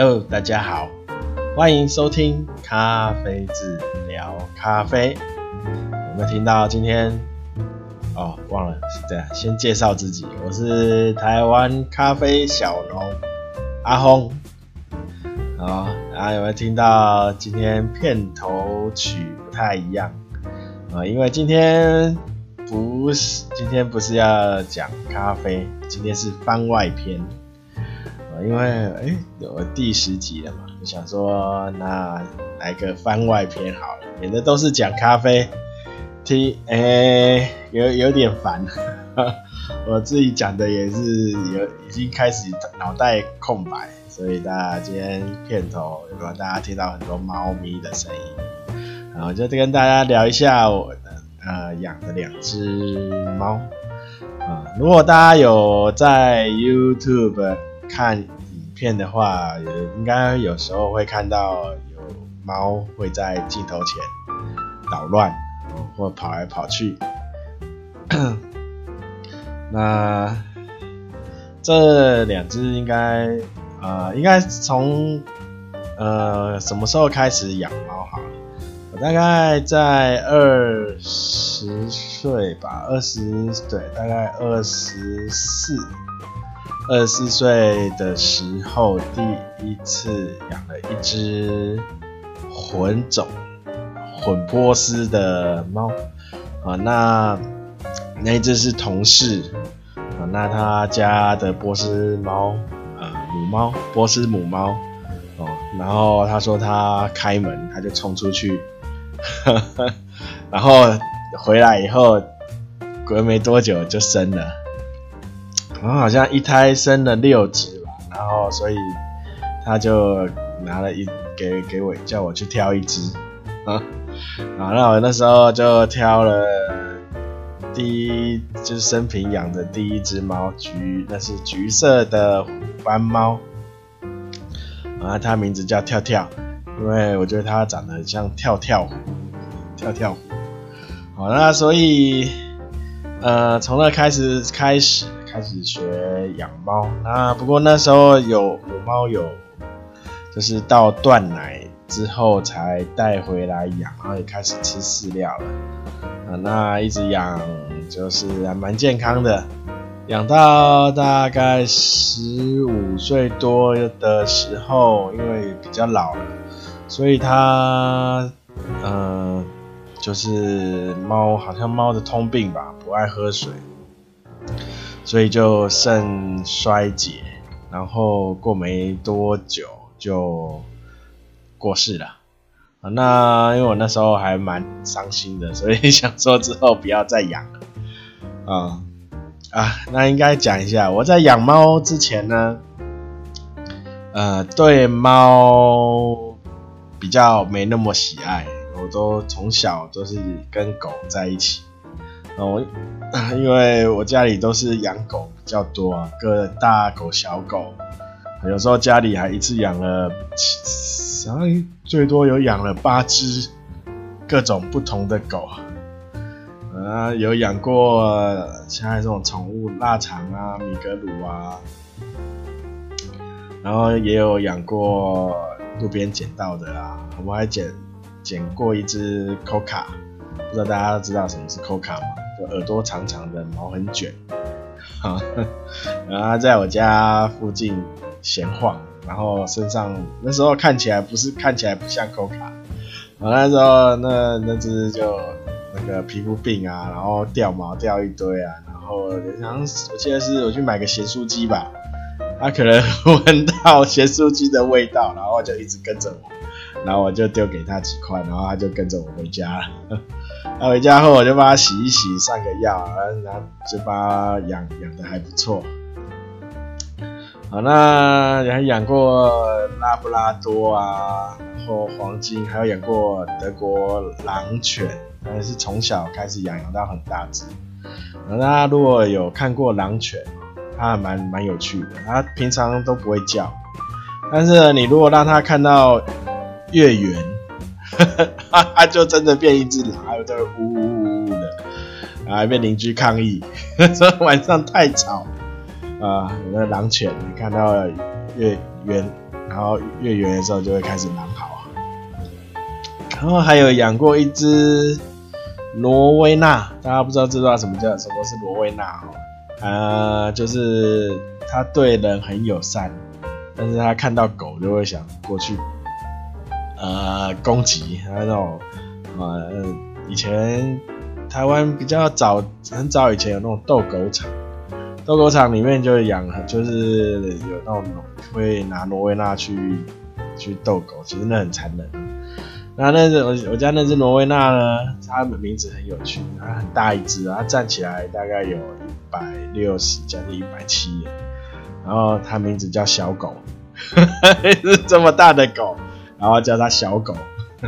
Hello，大家好，欢迎收听咖啡治聊咖啡。有没有听到今天？哦，忘了是这样，先介绍自己，我是台湾咖啡小农阿轰。好，大家有没有听到今天片头曲不太一样啊？因为今天不是今天不是要讲咖啡，今天是番外篇。因为哎，有第十集了嘛，就想说那来个番外篇好了，免得都是讲咖啡，听哎有有点烦，我自己讲的也是有已经开始脑袋空白，所以大家今天片头有没有大家听到很多猫咪的声音，然后就跟大家聊一下我的呃养的两只猫啊，如果大家有在 YouTube。看影片的话，也应该有时候会看到有猫会在镜头前捣乱，或跑来跑去。那这两只应该呃，应该从呃什么时候开始养猫好了？我大概在二十岁吧，二十对，大概二十四。二十四岁的时候，第一次养了一只混种、混波斯的猫啊。那那只是同事啊。那他家的波斯猫啊，母猫，波斯母猫哦。然后他说他开门，他就冲出去，呵呵，然后回来以后，隔没多久就生了。然后好像一胎生了六只吧，然后所以他就拿了一给给我叫我去挑一只啊，啊，那我那时候就挑了第一就是生平养的第一只猫，橘，那是橘色的斑猫，啊，它名字叫跳跳，因为我觉得它长得很像跳跳虎，跳跳虎，好，那所以呃从那开始开始。开始学养猫，那不过那时候有母猫有，就是到断奶之后才带回来养，然后也开始吃饲料了，啊，那一直养就是还蛮健康的，养到大概十五岁多的时候，因为比较老了，所以它，嗯、呃，就是猫好像猫的通病吧，不爱喝水。所以就肾衰竭，然后过没多久就过世了。啊，那因为我那时候还蛮伤心的，所以想说之后不要再养了。啊啊，那应该讲一下，我在养猫之前呢，呃，对猫比较没那么喜爱，我都从小都是跟狗在一起。我，因为我家里都是养狗比较多啊，各大狗小狗，有时候家里还一次养了相当于最多有养了八只各种不同的狗，啊，有养过像这种宠物腊肠啊、米格鲁啊，然后也有养过路边捡到的啊，我还捡捡过一只 Coca，不知道大家知道什么是 Coca 吗？就耳朵长长的，毛很卷，然后在我家附近闲晃，然后身上那时候看起来不是看起来不像 Coca，啊，那时候那那只就那个皮肤病啊，然后掉毛掉一堆啊，然后好像我记得是我去买个咸酥鸡吧，它可能 闻到咸酥鸡的味道，然后就一直跟着我，然后我就丢给他几块，然后他就跟着我回家了。他回家后，我就帮他洗一洗，上个药，然后就把他养养的还不错。好，那还养过拉布拉多啊，然后黄金，还有养过德国狼犬，但是从小开始养，养到很大只。那如果有看过狼犬，它还蛮蛮有趣的，它平常都不会叫，但是，你如果让它看到月圆。他就真的变一只狼，还有在呜呜呜呜的，还被邻居抗议，说 晚上太吵啊！有那狼犬，你看到月圆然后月圆的时候就会开始蛮好。然后还有养过一只罗威纳，大家不知道知道什么叫什么是罗威纳哦？呃，就是它对人很友善，但是它看到狗就会想过去呃攻击，还有那种呃以前台湾比较早很早以前有那种斗狗场。斗狗场里面就养，就是有那种会拿挪威纳去去斗狗，其实那很残忍。那那只我我家那只挪威纳呢，它的名字很有趣，它很大一只，它站起来大概有一百六十，将近一百七。然后它名字叫小狗，是这么大的狗，然后叫它小狗，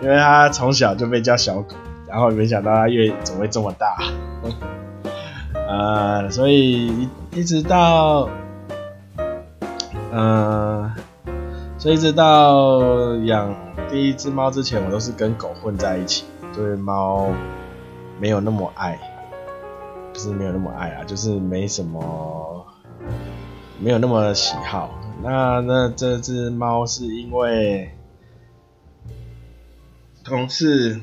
因为它从小就被叫小狗，然后没想到它越怎么会这么大。呃，所以一直到，呃，所以一直到养第一只猫之前，我都是跟狗混在一起，对猫没有那么爱，不是没有那么爱啊，就是没什么，没有那么喜好。那那这只猫是因为同事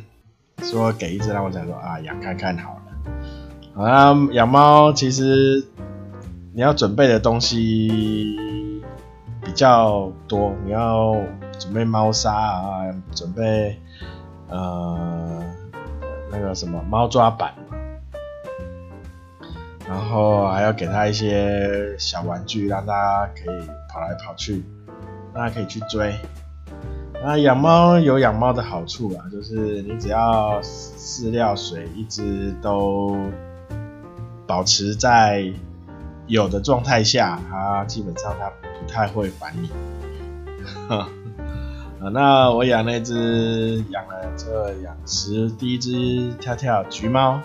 说给一只，让我想说啊，养看看好了。啊，养猫其实你要准备的东西比较多，你要准备猫砂啊，准备呃那个什么猫抓板，然后还要给它一些小玩具，让它可以跑来跑去，大家可以去追。那养猫有养猫的好处啊，就是你只要饲料水一直都。保持在有的状态下，它基本上它不太会烦你。啊，那我养那只养了这养十第一只跳跳橘猫，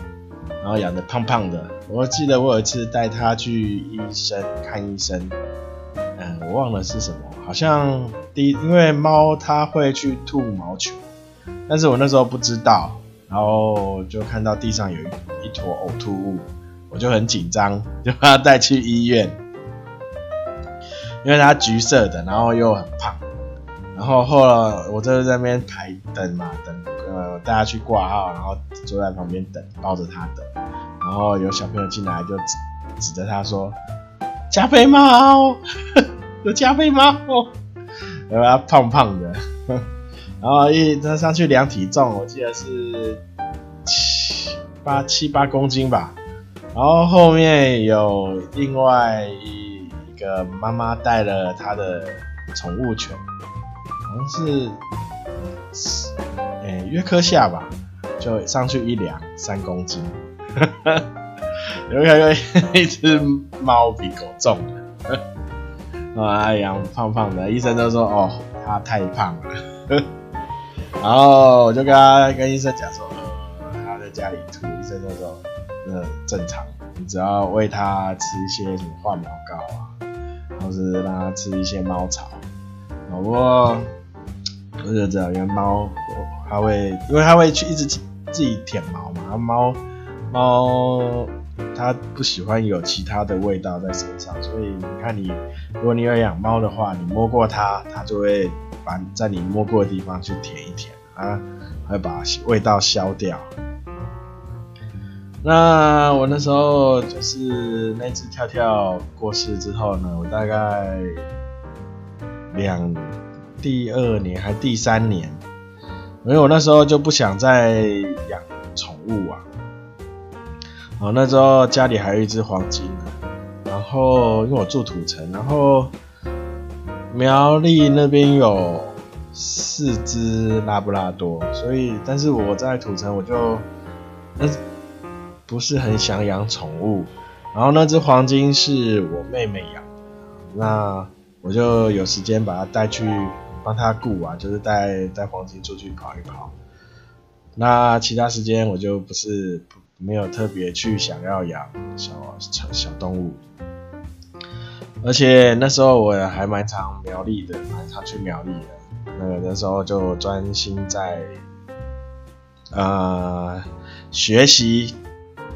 然后养的胖胖的。我记得我有一次带它去医生看医生，我忘了是什么，好像第一因为猫它会去吐毛球，但是我那时候不知道，然后就看到地上有一一坨呕吐物。我就很紧张，就把它带去医院，因为它橘色的，然后又很胖，然后后来我就在那边排等嘛，等呃大家去挂号，然后坐在旁边等，抱着它等，然后有小朋友进来就指指着它说：“加菲猫，有加菲猫。”然后胖胖的，然后一它上去量体重，我记得是七八七八公斤吧。然后后面有另外一个妈妈带了她的宠物犬，好像是，诶约克夏吧，就上去一量三公斤，有看过一只猫比狗重的，啊，养胖胖的，医生都说哦，他太胖了，然后我就跟他跟医生讲说，他在家里吐，医生就说。呃，正常，你只要喂他吃一些什么化毛膏啊，或是让他吃一些猫草。不过我就知道，因为猫它会，因为它会去一直自己舔毛嘛，猫猫它不喜欢有其他的味道在身上，所以你看你，如果你有养猫的话，你摸过它，它就会把在你摸过的地方去舔一舔，啊，会把味道消掉。那我那时候就是那只跳跳过世之后呢，我大概两第二年还第三年，因为我那时候就不想再养宠物啊。哦，那时候家里还有一只黄金，然后因为我住土城，然后苗栗那边有四只拉布拉多，所以但是我在土城我就那。不是很想养宠物，然后那只黄金是我妹妹养，那我就有时间把它带去帮它顾啊，就是带带黄金出去跑一跑。那其他时间我就不是没有特别去想要养小小小动物，而且那时候我还蛮常苗栗的，蛮常去苗栗的。那个那时候就专心在呃学习。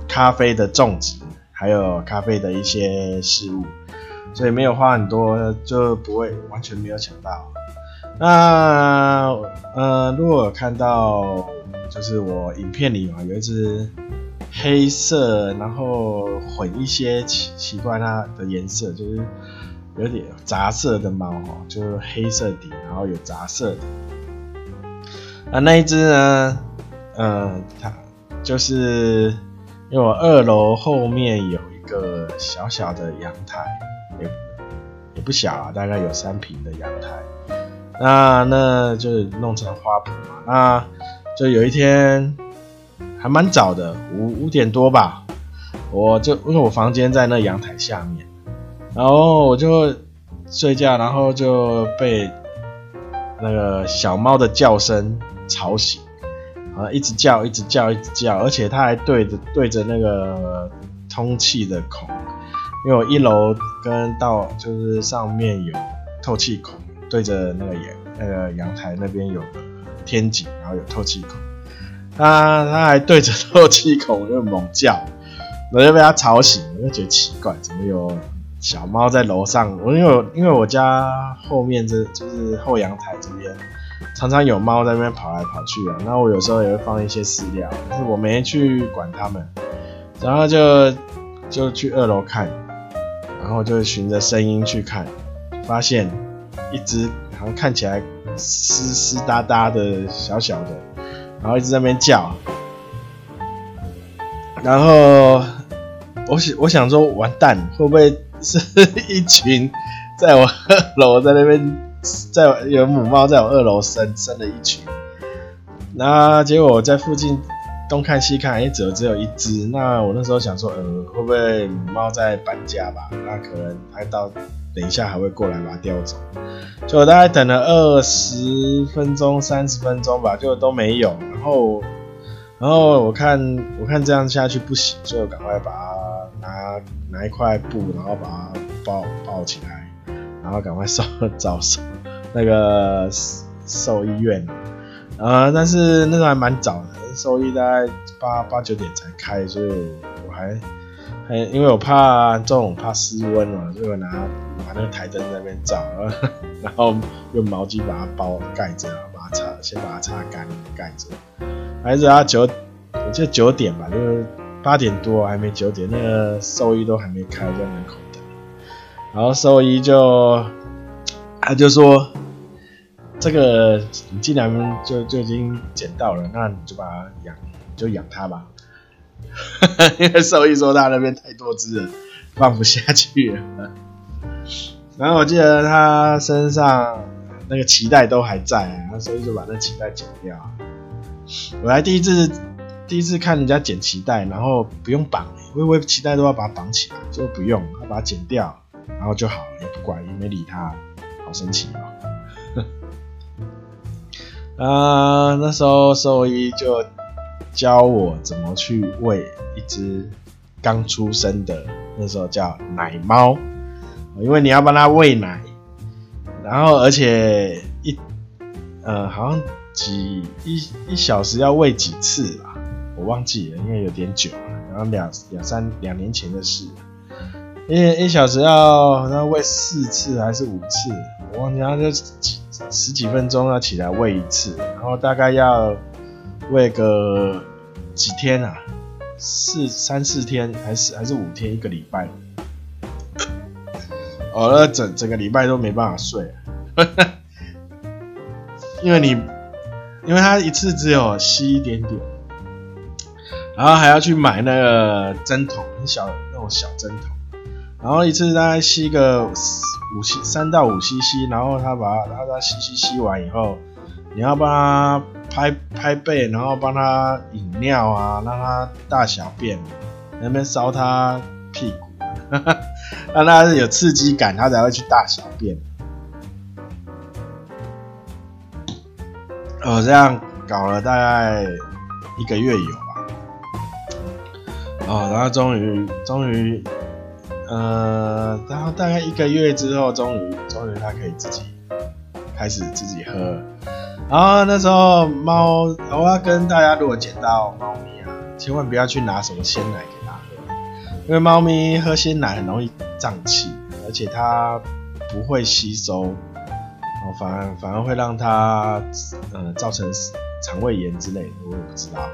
咖啡的种植，还有咖啡的一些事物，所以没有花很多，就不会完全没有想到。那呃，如果看到就是我影片里嘛，有一只黑色，然后混一些奇奇怪它的颜色，就是有点杂色的猫哦，就是黑色底，然后有杂色的。那那一只呢？嗯、呃，它就是因为我二楼后面有一个小小的阳台，也也不小啊，大概有三平的阳台。那那就弄成花圃嘛。那就有一天还蛮早的，五五点多吧，我就因为我房间在那阳台下面，然后我就睡觉，然后就被那个小猫的叫声吵醒。啊，一直叫，一直叫，一直叫，而且它还对着对着那个通气的孔，因为我一楼跟到就是上面有透气孔，对着那个阳那个阳台那边有个天井，然后有透气孔，它它还对着透气孔就猛叫，我就被它吵醒，我就觉得奇怪，怎么有小猫在楼上？我因为因为我家后面这就是后阳台这边。常常有猫在那边跑来跑去啊，那我有时候也会放一些饲料，但是我没去管它们，然后就就去二楼看，然后就循着声音去看，发现一只好像看起来湿湿哒哒的小小的，然后一直在那边叫，然后我想我想说完蛋，会不会是 一群在我二楼在那边？在有母猫在我二楼生生了一群，那结果我在附近东看西看，哎，只有只有一只。那我那时候想说，呃，会不会母猫在搬家吧？那可能它到等一下还会过来把它叼走。就我大概等了二十分钟、三十分钟吧，就都没有。然后，然后我看我看这样下去不行，所以我赶快把它拿拿一块布，然后把它抱抱起来。然后赶快送 找那个兽医院，呃，但是那个还蛮早的，兽医大概八八九点才开，所以我还还因为我怕这种怕失温嘛，所以我拿那个台灯在那边照，然后用毛巾把它包盖着，把它擦先把它擦干盖着，还是要九我记得九点吧，就是八点多还没九点，那个兽医都还没开在门口等。然后兽医就，他就说，这个你既然就就已经捡到了，那你就把它养，就养它吧。因为兽医说他那边太多只了，放不下去了。然后我记得他身上那个脐带都还在，然后兽医就把那脐带剪掉。我还第一次第一次看人家剪脐带，然后不用绑，我以为脐带都要把它绑起来，结果不用，他把它剪掉。然后就好了，也不管，也没理他，好神奇哦。啊，那时候兽医就教我怎么去喂一只刚出生的，那时候叫奶猫，因为你要帮他喂奶，然后而且一呃好像几一一小时要喂几次吧，我忘记了，因为有点久了，然后两两三两年前的事。一一小时要要喂四次还是五次？我忘记，然后就几十几分钟要起来喂一次，然后大概要喂个几天啊？四三四天还是还是五天？一个礼拜？哦，那整整个礼拜都没办法睡，因为你因为他一次只有吸一点点，然后还要去买那个针筒，很小那种小针筒。然后一次大概吸个五吸三到五 cc，然后他把他他吸吸吸完以后，你要帮他拍拍背，然后帮他饮尿啊，让他大小便，那边烧他屁股，哈哈让他有刺激感，他才会去大小便。哦，这样搞了大概一个月有吧。哦，然后终于终于。呃，然后大概一个月之后，终于，终于它可以自己开始自己喝。然后那时候猫，我要跟大家，如果捡到猫咪啊，千万不要去拿什么鲜奶，因为猫咪喝鲜奶很容易胀气，而且它不会吸收，哦，反而反而会让它呃造成肠胃炎之类的，我也不知道。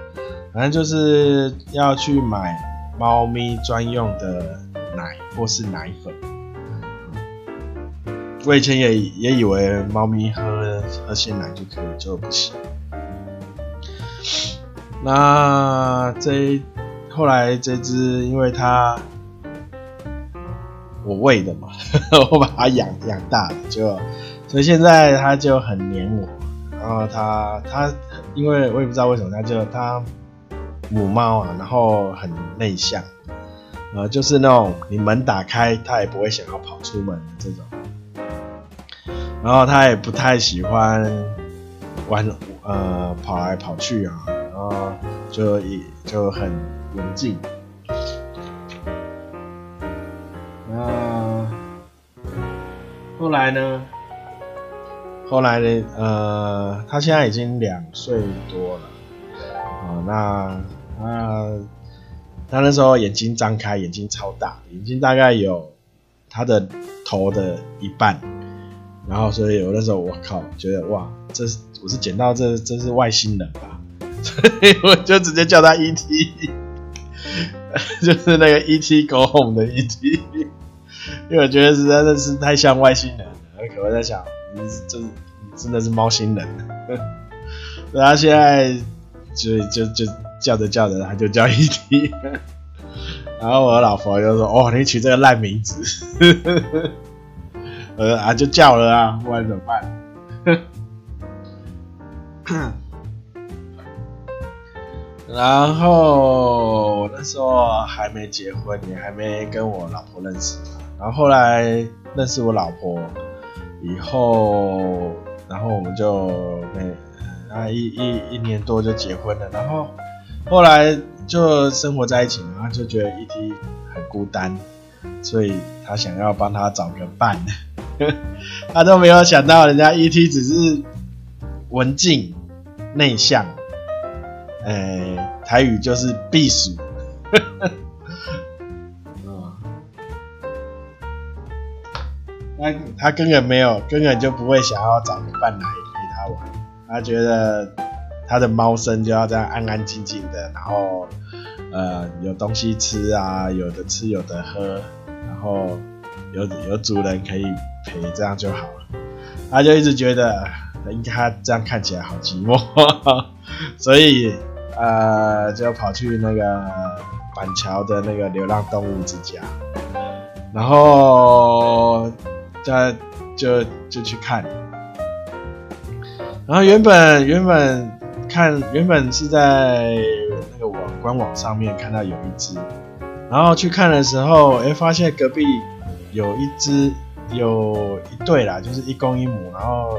反正就是要去买猫咪专用的奶或是奶粉。我以前也也以为猫咪喝喝鲜奶就可以，就不行。那这后来这只，因为它我喂的嘛，我把它养养大了，就所以现在它就很黏我。然后它它因为我也不知道为什么，它就它母猫啊，然后很内向，呃，就是那种你门打开，它也不会想要跑出门的这种。然后他也不太喜欢玩，呃，跑来跑去啊，然后就一就很文静。那后来呢？后来呢？呃，他现在已经两岁多了，啊、呃，那他他那时候眼睛张开，眼睛超大，眼睛大概有他的头的一半。然后，所以我那时候我靠，觉得哇，这是我是捡到这这是外星人吧，所以我就直接叫他 E.T.，就是那个 E.T. Go Home 的 E.T.，因为我觉得实在是太像外星人了。我可能在想，你真真的是猫星人。所以他现在就就就叫着叫着，他就叫 E.T.，然后我老婆就说：“哦，你取这个烂名字。”呃啊，就叫了啊，不然怎么办？然后那时候还没结婚，也还没跟我老婆认识。然后后来认识我老婆以后，然后我们就没那一一一年多就结婚了。然后后来就生活在一起，然后就觉得 ET 很孤单，所以他想要帮他找个伴。他都没有想到，人家 ET 只是文静内向，哎、台语就是避暑。他他根本没有，根本就不会想要找个伴来陪他玩。他觉得他的猫生就要这样安安静静的，然后呃有东西吃啊，有的吃有的喝，然后有 有主人可以。陪这样就好了，他就一直觉得，应该他这样看起来好寂寞，所以呃，就跑去那个板桥的那个流浪动物之家，然后在就就去看，然后原本原本看原本是在那个网官网上面看到有一只，然后去看的时候，哎，发现隔壁有一只。有一对啦，就是一公一母，然后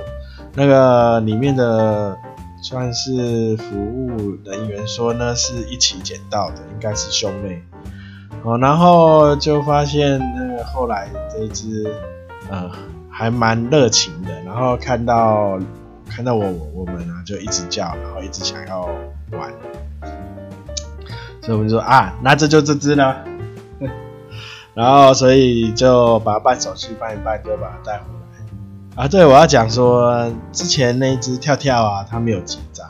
那个里面的算是服务人员说呢，是一起捡到的，应该是兄妹哦。然后就发现那个后来这只呃还蛮热情的，然后看到看到我我们啊就一直叫，然后一直想要玩，所以我们就说啊，那这就这只了。然后，所以就把它办手续办一办，就把它带回。啊，对，我要讲说，之前那只跳跳啊，它没有结扎，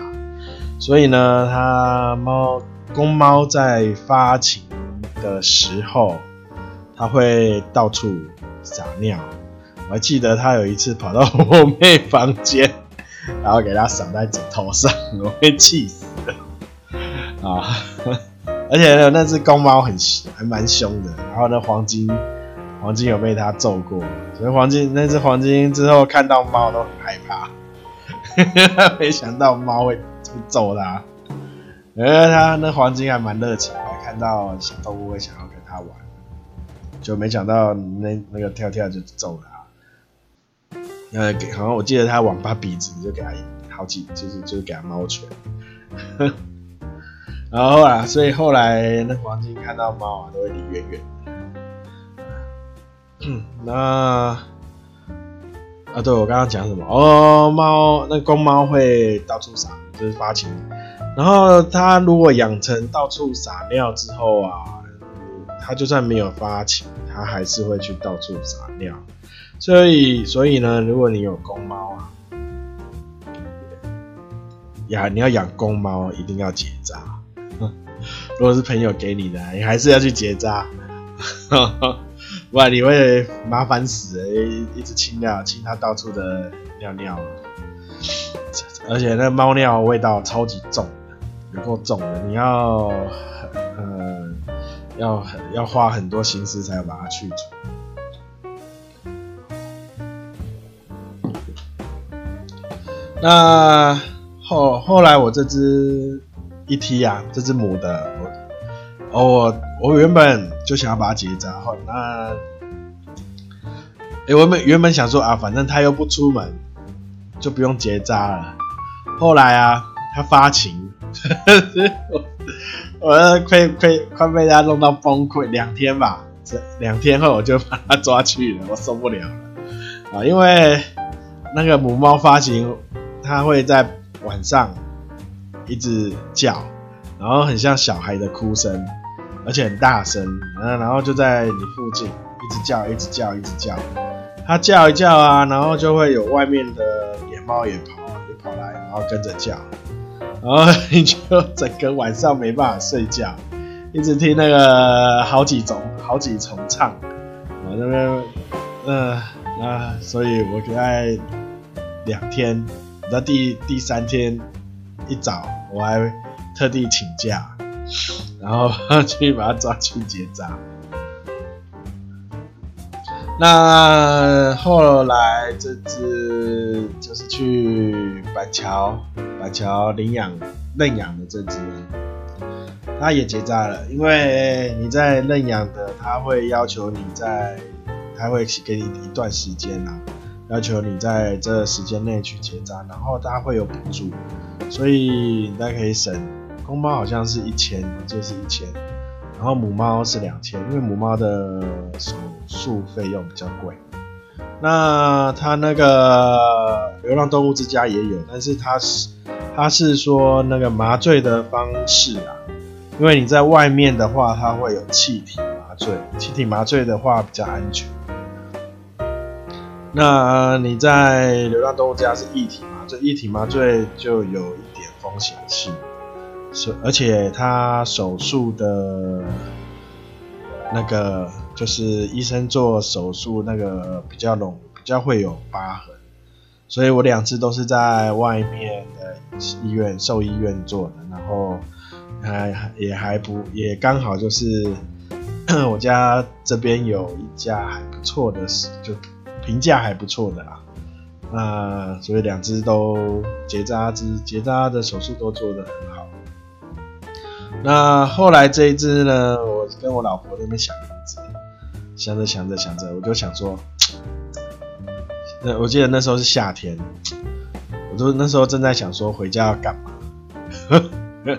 所以呢，它猫公猫在发情的时候，它会到处撒尿。我还记得它有一次跑到我妹房间，然后给它撒在枕头上，我会气死了啊！而且，那只公猫很还蛮凶的。然后呢，黄金黄金有被它揍过，所以黄金那只黄金之后看到猫都很害怕，没想到猫会揍它。因为它那黄金还蛮热情的，看到小动物会想要跟它玩，就没想到那那个跳跳就揍它。呃，给好像我记得它往它鼻子就给它好几，就是就给它猫拳。然后啊，所以后来那黄金看到猫啊，都会离远远那啊，对我刚刚讲什么？哦，猫那公猫会到处撒，就是发情。然后它如果养成到处撒尿之后啊，它就算没有发情，它还是会去到处撒尿。所以，所以呢，如果你有公猫啊，呀，你要养公猫，一定要结扎。如果是朋友给你的，你还是要去结扎，不然你会麻烦死诶，一一直清掉，清它到处的尿尿。而且那猫尿味道超级重，有够重的，你要，呃，要要花很多心思才把它去除。那后后来我这只一踢啊，这只母的，我我我原本就想要把它结扎，后那，哎，我原原本想说啊，反正它又不出门，就不用结扎了。后来啊，他发情，我 我快快快被他弄到崩溃，两天吧，两天后我就把他抓去了，我受不了啊！因为那个母猫发情，它会在晚上一直叫，然后很像小孩的哭声，而且很大声，嗯然后就在你附近一直叫，一直叫，一直叫，它叫一叫啊，然后就会有外面的野猫也跑。也跑来，然后跟着叫，然后你就整个晚上没办法睡觉，一直听那个好几种、好几重唱，我那边，嗯，那所以我在两天，到第第三天一早，我还特地请假，然后 去把它抓去结扎。那后来这只就是去板桥，板桥领养认养的这只，它也结扎了。因为你在认养的，他会要求你在，他会给你一段时间啊，要求你在这时间内去结扎，然后它会有补助，所以大家可以省。公猫好像是一千，就是一千。然后母猫是两千，因为母猫的手术费用比较贵。那它那个流浪动物之家也有，但是它是它是说那个麻醉的方式啊，因为你在外面的话，它会有气体麻醉，气体麻醉的话比较安全。那你在流浪动物家是液体麻醉，液体麻醉就有一点风险性。是，而且他手术的，那个就是医生做手术那个比较容比较会有疤痕，所以我两次都是在外面的医院兽医院做的，然后还也还不也刚好就是 我家这边有一家还不错的，就评价还不错的啦，那所以两只都结扎之结扎的手术都做得很好。那后来这一只呢，我跟我老婆在那边想名字，想着想着想着，我就想说，那我记得那时候是夏天，我就那时候正在想说回家要干嘛，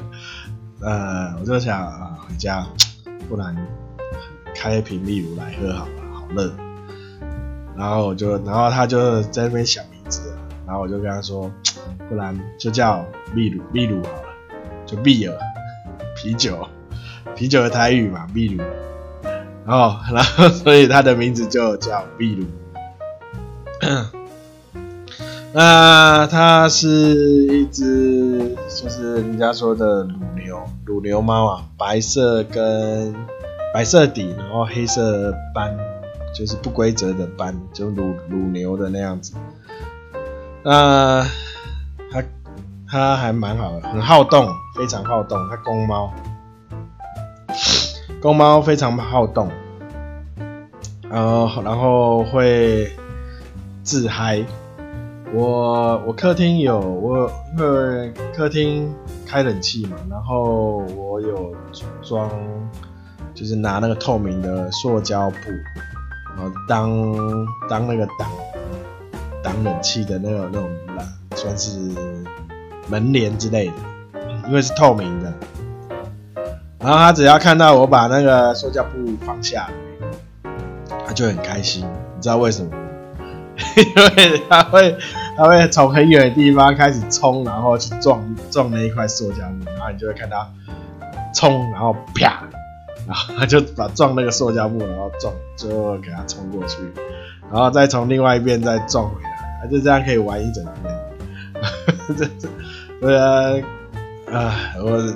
呃，我就想啊回家，不然开一瓶秘鲁来喝好了，好热。然后我就，然后他就在那边想名字，然后我就跟他说，不然就叫秘鲁秘鲁好了，就秘尔。啤酒，啤酒的台语嘛，秘鲁，然后，然后，所以它的名字就叫秘鲁。那它是一只，就是人家说的乳牛，乳牛猫啊，白色跟白色底，然后黑色斑，就是不规则的斑，就乳乳牛的那样子。那它。它还蛮好的，很好动，非常好动。它公猫，公猫非常好动，然后然后会自嗨。我我客厅有我因为客厅开冷气嘛，然后我有装，就是拿那个透明的塑胶布，然后当当那个挡挡冷气的那个那种蓝，算是。门帘之类的，因为是透明的，然后他只要看到我把那个塑胶布放下，他就很开心。你知道为什么吗？因为他会，他会从很远的地方开始冲，然后去撞撞那一块塑胶布，然后你就会看到冲，然后啪，然后他就把撞那个塑胶布，然后撞，最后给他冲过去，然后再从另外一边再撞回来，他就这样可以玩一整天。这这，对啊，啊，我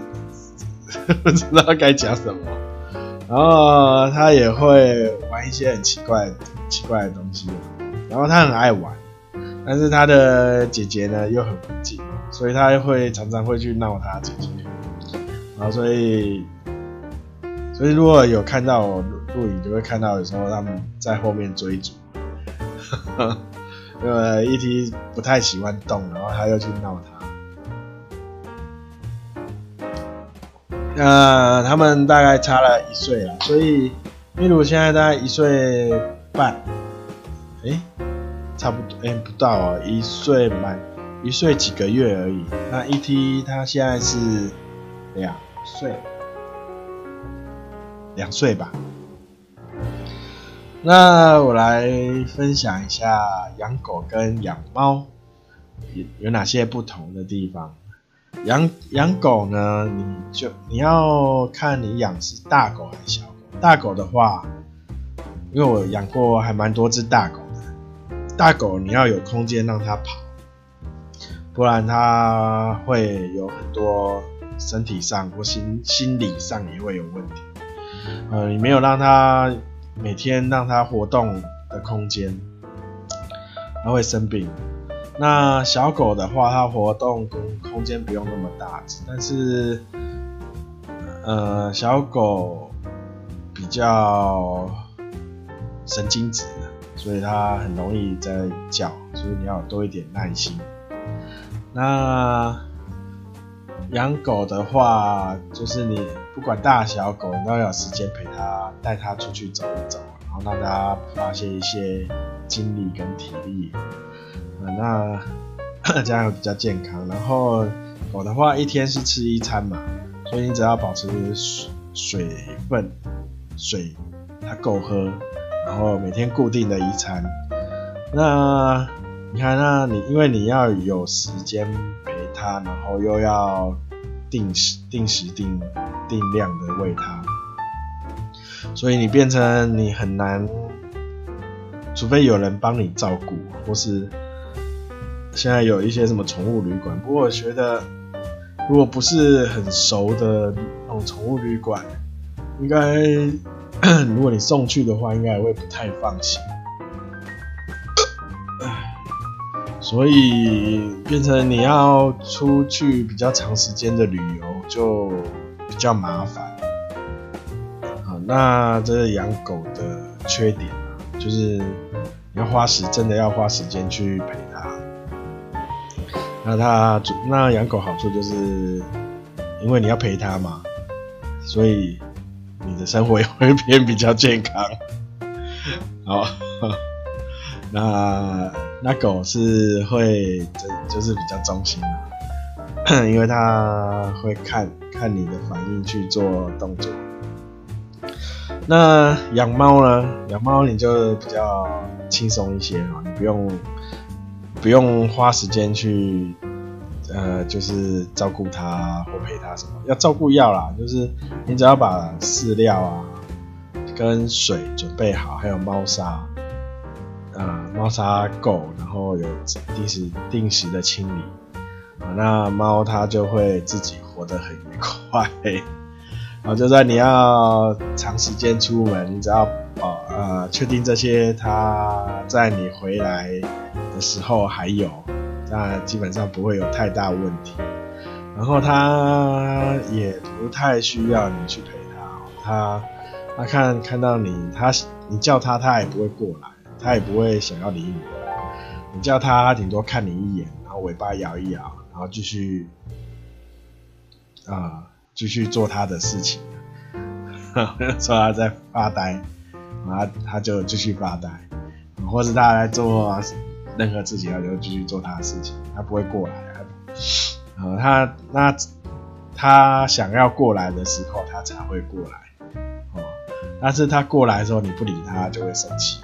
不知道该讲什么。然后他也会玩一些很奇怪、奇怪的东西，然后他很爱玩，但是他的姐姐呢又很不济，所以他会常常会去闹他姐姐，然后所以。所以如果有看到我录影，就会看到有时候他们在后面追逐，因为 E.T. 不太喜欢动，然后他又去闹他。呃，他们大概差了一岁了，所以米鲁现在大概一岁半，诶、差不多，诶、不到哦，一岁满一岁几个月而已。那 E.T. 他现在是两岁。两岁吧。那我来分享一下养狗跟养猫有有哪些不同的地方。养养狗呢，你就你要看你养是大狗还是小狗。大狗的话，因为我养过还蛮多只大狗的。大狗你要有空间让它跑，不然它会有很多身体上或心心理上也会有问题。呃，你没有让它每天让它活动的空间，它会生病。那小狗的话，它活动空间不用那么大，但是呃，小狗比较神经质，所以它很容易在叫，所以你要多一点耐心。那养狗的话，就是你。不管大小狗，你都要有时间陪它，带它出去走一走，后让它发泄一些精力跟体力。啊、那 这样比较健康。然后狗的话，一天是吃一餐嘛，所以你只要保持水水分，水它够喝，然后每天固定的一餐。那你看，那你因为你要有时间陪它，然后又要定时定时定。定量的喂它，所以你变成你很难，除非有人帮你照顾，或是现在有一些什么宠物旅馆。不过我觉得，如果不是很熟的那种宠物旅馆，应该 如果你送去的话，应该会不太放心。所以变成你要出去比较长时间的旅游就。比较麻烦，那这是养狗的缺点啊，就是要花时，真的要花时间去陪它。那它那养狗好处就是，因为你要陪它嘛，所以你的生活也会变比较健康。好，那那狗是会就就是比较忠心的，因为它会看。看你的反应去做动作。那养猫呢？养猫你就比较轻松一些啊，你不用不用花时间去呃，就是照顾它或陪它什么。要照顾要啦，就是你只要把饲料啊跟水准备好，还有猫砂啊，猫砂够，然后有定时定时的清理啊，那猫它就会自己。活得很愉快，然后就算你要长时间出门，你只要保呃确定这些它在你回来的时候还有，那基本上不会有太大问题。然后它也不太需要你去陪它，它它看看到你，它你叫它，它也不会过来，它也不会想要理你。你叫它，它顶多看你一眼，然后尾巴摇一摇，然后继续。啊，继续做他的事情，说他在发呆，然后他就继续发呆，或是他在做任何事情，他就继续做他的事情，他不会过来。啊，他那他想要过来的时候，他才会过来。哦，但是他过来的时候，你不理他，就会生气。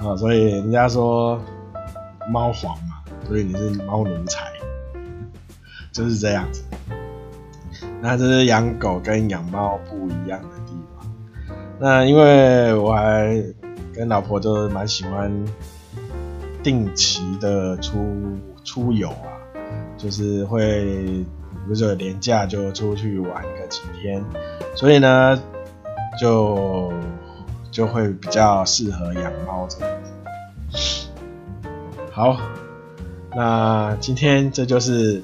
啊，所以人家说猫皇嘛，所以你是猫奴才。就是这样子。那这是养狗跟养猫不一样的地方。那因为我还跟老婆都蛮喜欢定期的出出游啊，就是会不是有年假就出去玩个几天，所以呢就就会比较适合养猫这样子。好，那今天这就是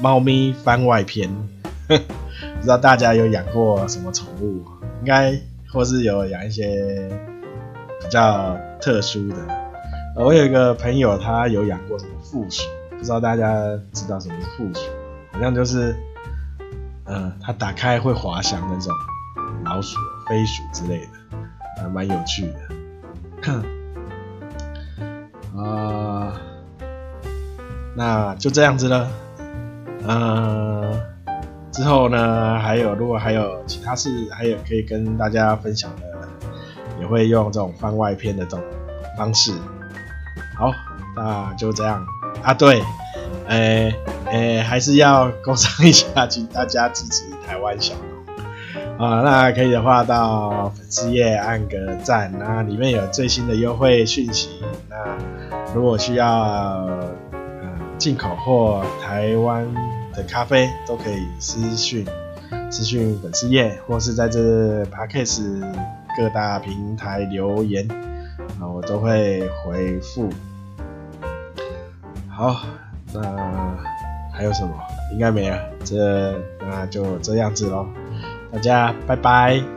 猫咪番外篇。不知道大家有养过什么宠物？应该或是有养一些比较特殊的。我有一个朋友，他有养过什么负鼠，不知道大家知道什么是负鼠？好像就是，嗯、呃，它打开会滑翔那种老鼠、飞鼠之类的，还蛮有趣的。啊、那就这样子了，呃。之后呢，还有如果还有其他事，还有可以跟大家分享的，也会用这种番外篇的这种方式。好，那就这样啊。对，诶、欸、诶、还是要工商一下，请大家支持台湾小农啊。那可以的话，到粉丝页按个赞，那里面有最新的优惠讯息。那如果需要呃进口或台湾。的咖啡都可以私讯私讯粉丝页，或是在这 Podcast 各大平台留言，啊，我都会回复。好，那还有什么？应该没了，这那就这样子喽，大家拜拜。